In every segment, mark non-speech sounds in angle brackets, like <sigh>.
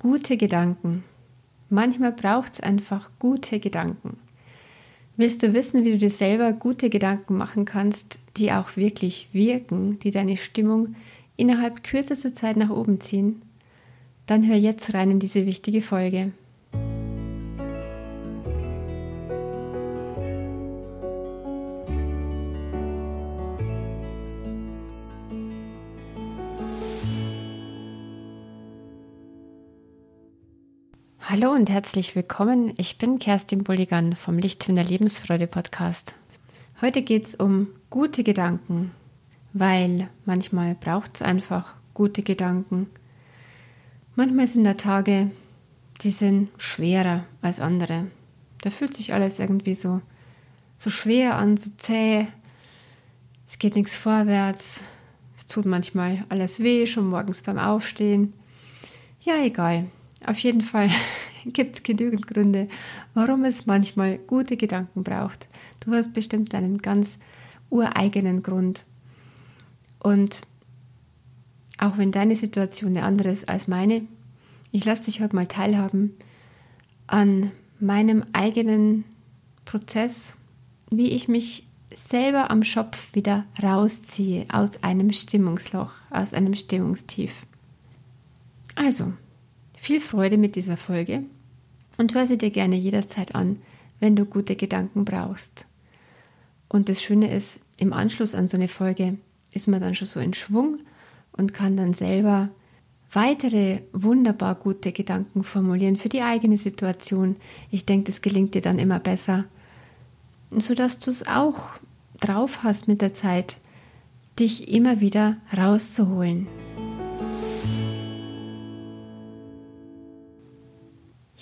Gute Gedanken. Manchmal braucht es einfach gute Gedanken. Willst du wissen, wie du dir selber gute Gedanken machen kannst, die auch wirklich wirken, die deine Stimmung innerhalb kürzester Zeit nach oben ziehen? Dann hör jetzt rein in diese wichtige Folge. Hallo und herzlich willkommen. Ich bin Kerstin Bulligan vom Licht der Lebensfreude Podcast. Heute geht es um gute Gedanken, weil manchmal braucht es einfach gute Gedanken. Manchmal sind da Tage, die sind schwerer als andere. Da fühlt sich alles irgendwie so, so schwer an, so zäh. Es geht nichts vorwärts. Es tut manchmal alles weh, schon morgens beim Aufstehen. Ja, egal. Auf jeden Fall <laughs> gibt es genügend Gründe, warum es manchmal gute Gedanken braucht. Du hast bestimmt einen ganz ureigenen Grund. Und auch wenn deine Situation eine andere ist als meine, ich lasse dich heute mal teilhaben an meinem eigenen Prozess, wie ich mich selber am Schopf wieder rausziehe aus einem Stimmungsloch, aus einem Stimmungstief. Also, viel Freude mit dieser Folge und hör sie dir gerne jederzeit an, wenn du gute Gedanken brauchst. Und das Schöne ist, im Anschluss an so eine Folge ist man dann schon so in Schwung und kann dann selber weitere wunderbar gute Gedanken formulieren für die eigene Situation. Ich denke, das gelingt dir dann immer besser, sodass du es auch drauf hast mit der Zeit, dich immer wieder rauszuholen.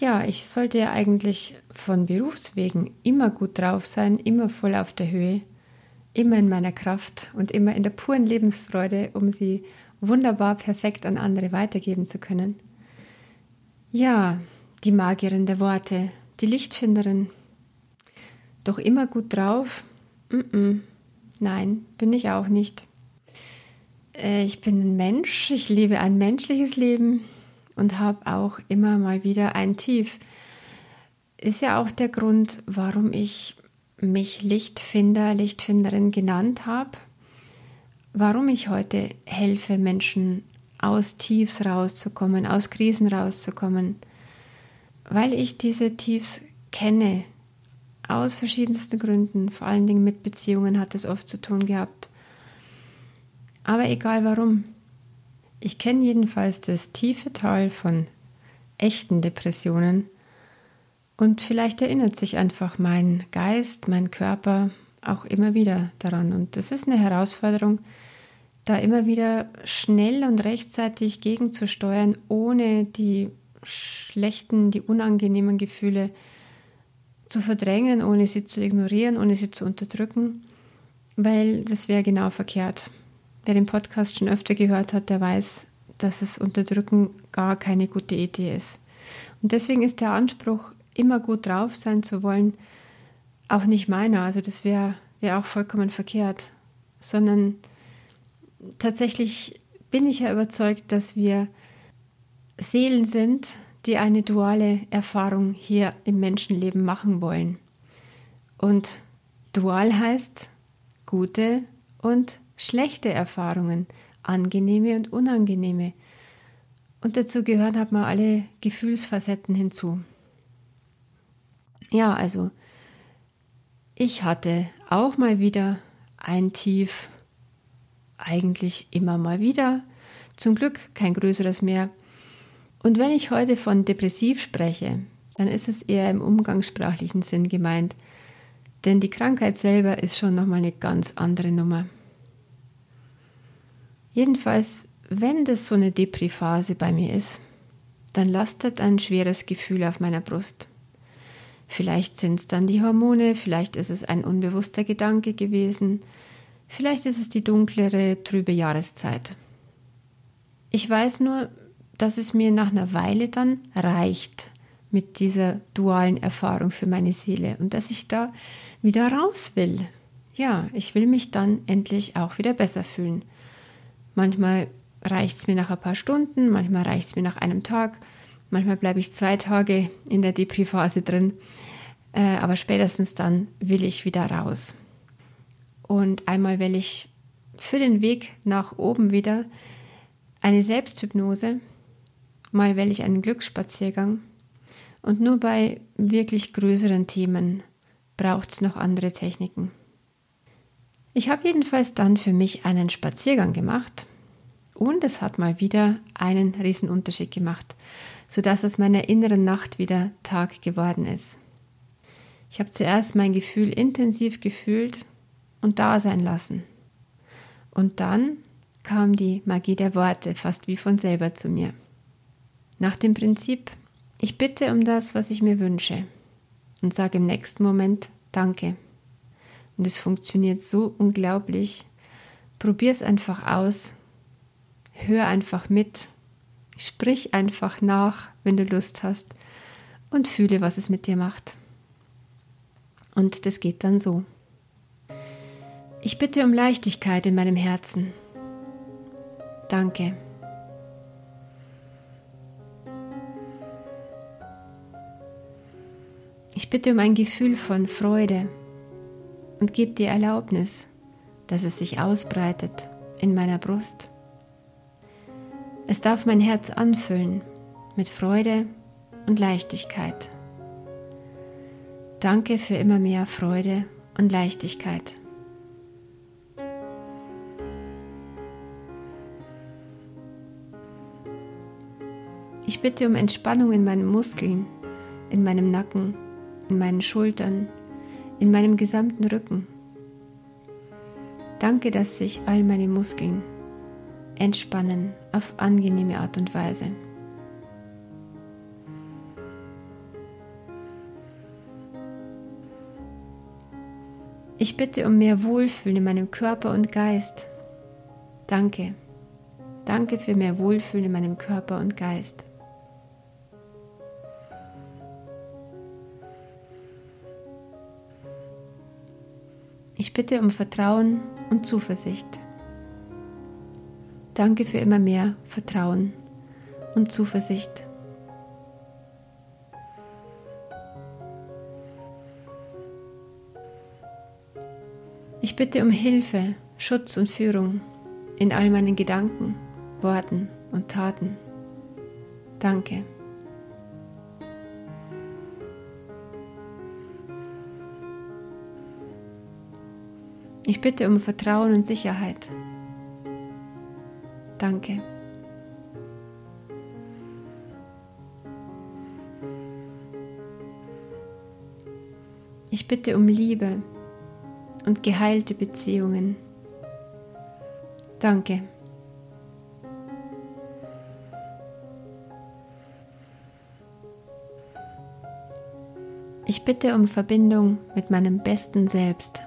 Ja, ich sollte ja eigentlich von Berufswegen immer gut drauf sein, immer voll auf der Höhe, immer in meiner Kraft und immer in der puren Lebensfreude, um sie wunderbar perfekt an andere weitergeben zu können. Ja, die Magierin der Worte, die Lichtfinderin. Doch immer gut drauf? Mm -mm. Nein, bin ich auch nicht. Äh, ich bin ein Mensch, ich lebe ein menschliches Leben, und habe auch immer mal wieder ein Tief. Ist ja auch der Grund, warum ich mich Lichtfinder, Lichtfinderin genannt habe. Warum ich heute helfe, Menschen aus Tiefs rauszukommen, aus Krisen rauszukommen. Weil ich diese Tiefs kenne, aus verschiedensten Gründen, vor allen Dingen mit Beziehungen hat es oft zu tun gehabt. Aber egal warum, ich kenne jedenfalls das tiefe Tal von echten Depressionen und vielleicht erinnert sich einfach mein Geist, mein Körper auch immer wieder daran. Und das ist eine Herausforderung, da immer wieder schnell und rechtzeitig gegenzusteuern, ohne die schlechten, die unangenehmen Gefühle zu verdrängen, ohne sie zu ignorieren, ohne sie zu unterdrücken, weil das wäre genau verkehrt. Wer den Podcast schon öfter gehört hat, der weiß, dass es Unterdrücken gar keine gute Idee ist. Und deswegen ist der Anspruch, immer gut drauf sein zu wollen, auch nicht meiner. Also das wäre wär auch vollkommen verkehrt. Sondern tatsächlich bin ich ja überzeugt, dass wir Seelen sind, die eine duale Erfahrung hier im Menschenleben machen wollen. Und dual heißt gute und schlechte Erfahrungen, angenehme und unangenehme. Und dazu gehören hat man alle Gefühlsfacetten hinzu. Ja, also ich hatte auch mal wieder ein Tief, eigentlich immer mal wieder, zum Glück kein größeres mehr. Und wenn ich heute von depressiv spreche, dann ist es eher im umgangssprachlichen Sinn gemeint, denn die Krankheit selber ist schon nochmal eine ganz andere Nummer. Jedenfalls, wenn das so eine Depri-Phase bei mir ist, dann lastet ein schweres Gefühl auf meiner Brust. Vielleicht sind es dann die Hormone, vielleicht ist es ein unbewusster Gedanke gewesen, vielleicht ist es die dunklere, trübe Jahreszeit. Ich weiß nur, dass es mir nach einer Weile dann reicht mit dieser dualen Erfahrung für meine Seele und dass ich da wieder raus will. Ja, ich will mich dann endlich auch wieder besser fühlen. Manchmal reicht es mir nach ein paar Stunden, manchmal reicht es mir nach einem Tag. Manchmal bleibe ich zwei Tage in der Depri-Phase drin, äh, aber spätestens dann will ich wieder raus. Und einmal will ich für den Weg nach oben wieder eine Selbsthypnose, mal will ich einen Glücksspaziergang und nur bei wirklich größeren Themen braucht es noch andere Techniken. Ich habe jedenfalls dann für mich einen Spaziergang gemacht und es hat mal wieder einen riesen Unterschied gemacht, sodass aus meiner inneren Nacht wieder Tag geworden ist. Ich habe zuerst mein Gefühl intensiv gefühlt und da sein lassen. Und dann kam die Magie der Worte fast wie von selber zu mir. Nach dem Prinzip, ich bitte um das, was ich mir wünsche und sage im nächsten Moment Danke. Und es funktioniert so unglaublich. Probier es einfach aus. Hör einfach mit. Sprich einfach nach, wenn du Lust hast. Und fühle, was es mit dir macht. Und das geht dann so. Ich bitte um Leichtigkeit in meinem Herzen. Danke. Ich bitte um ein Gefühl von Freude und gebe dir Erlaubnis, dass es sich ausbreitet in meiner Brust. Es darf mein Herz anfüllen mit Freude und Leichtigkeit. Danke für immer mehr Freude und Leichtigkeit. Ich bitte um Entspannung in meinen Muskeln, in meinem Nacken, in meinen Schultern, in meinem gesamten Rücken. Danke, dass sich all meine Muskeln entspannen auf angenehme Art und Weise. Ich bitte um mehr Wohlfühlen in meinem Körper und Geist. Danke. Danke für mehr Wohlfühlen in meinem Körper und Geist. Ich bitte um Vertrauen und Zuversicht. Danke für immer mehr Vertrauen und Zuversicht. Ich bitte um Hilfe, Schutz und Führung in all meinen Gedanken, Worten und Taten. Danke. Ich bitte um Vertrauen und Sicherheit. Danke. Ich bitte um Liebe und geheilte Beziehungen. Danke. Ich bitte um Verbindung mit meinem besten Selbst.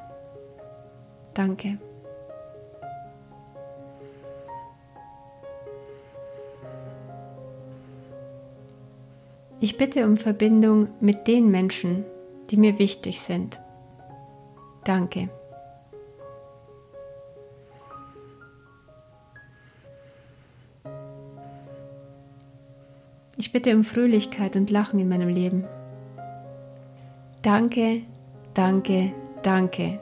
Danke. Ich bitte um Verbindung mit den Menschen, die mir wichtig sind. Danke. Ich bitte um Fröhlichkeit und Lachen in meinem Leben. Danke, danke, danke.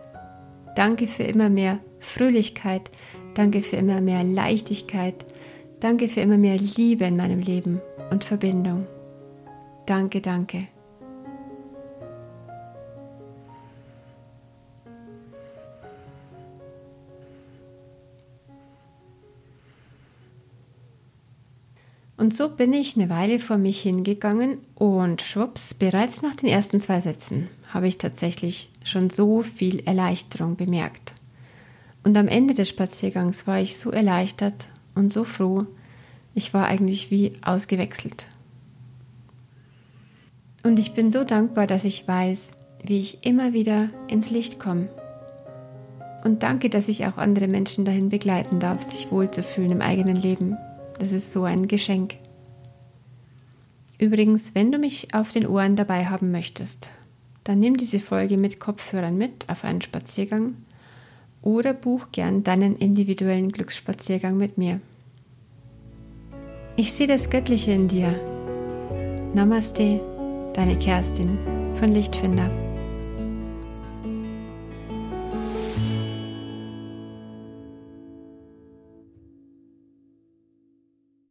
Danke für immer mehr Fröhlichkeit. Danke für immer mehr Leichtigkeit. Danke für immer mehr Liebe in meinem Leben und Verbindung. Danke, danke. Und so bin ich eine Weile vor mich hingegangen und schwupps, bereits nach den ersten zwei Sätzen habe ich tatsächlich schon so viel Erleichterung bemerkt. Und am Ende des Spaziergangs war ich so erleichtert und so froh, ich war eigentlich wie ausgewechselt. Und ich bin so dankbar, dass ich weiß, wie ich immer wieder ins Licht komme. Und danke, dass ich auch andere Menschen dahin begleiten darf, sich wohlzufühlen im eigenen Leben. Das ist so ein Geschenk. Übrigens, wenn du mich auf den Ohren dabei haben möchtest, dann nimm diese Folge mit Kopfhörern mit auf einen Spaziergang oder buch gern deinen individuellen Glücksspaziergang mit mir. Ich sehe das Göttliche in dir Namaste, deine Kerstin von Lichtfinder.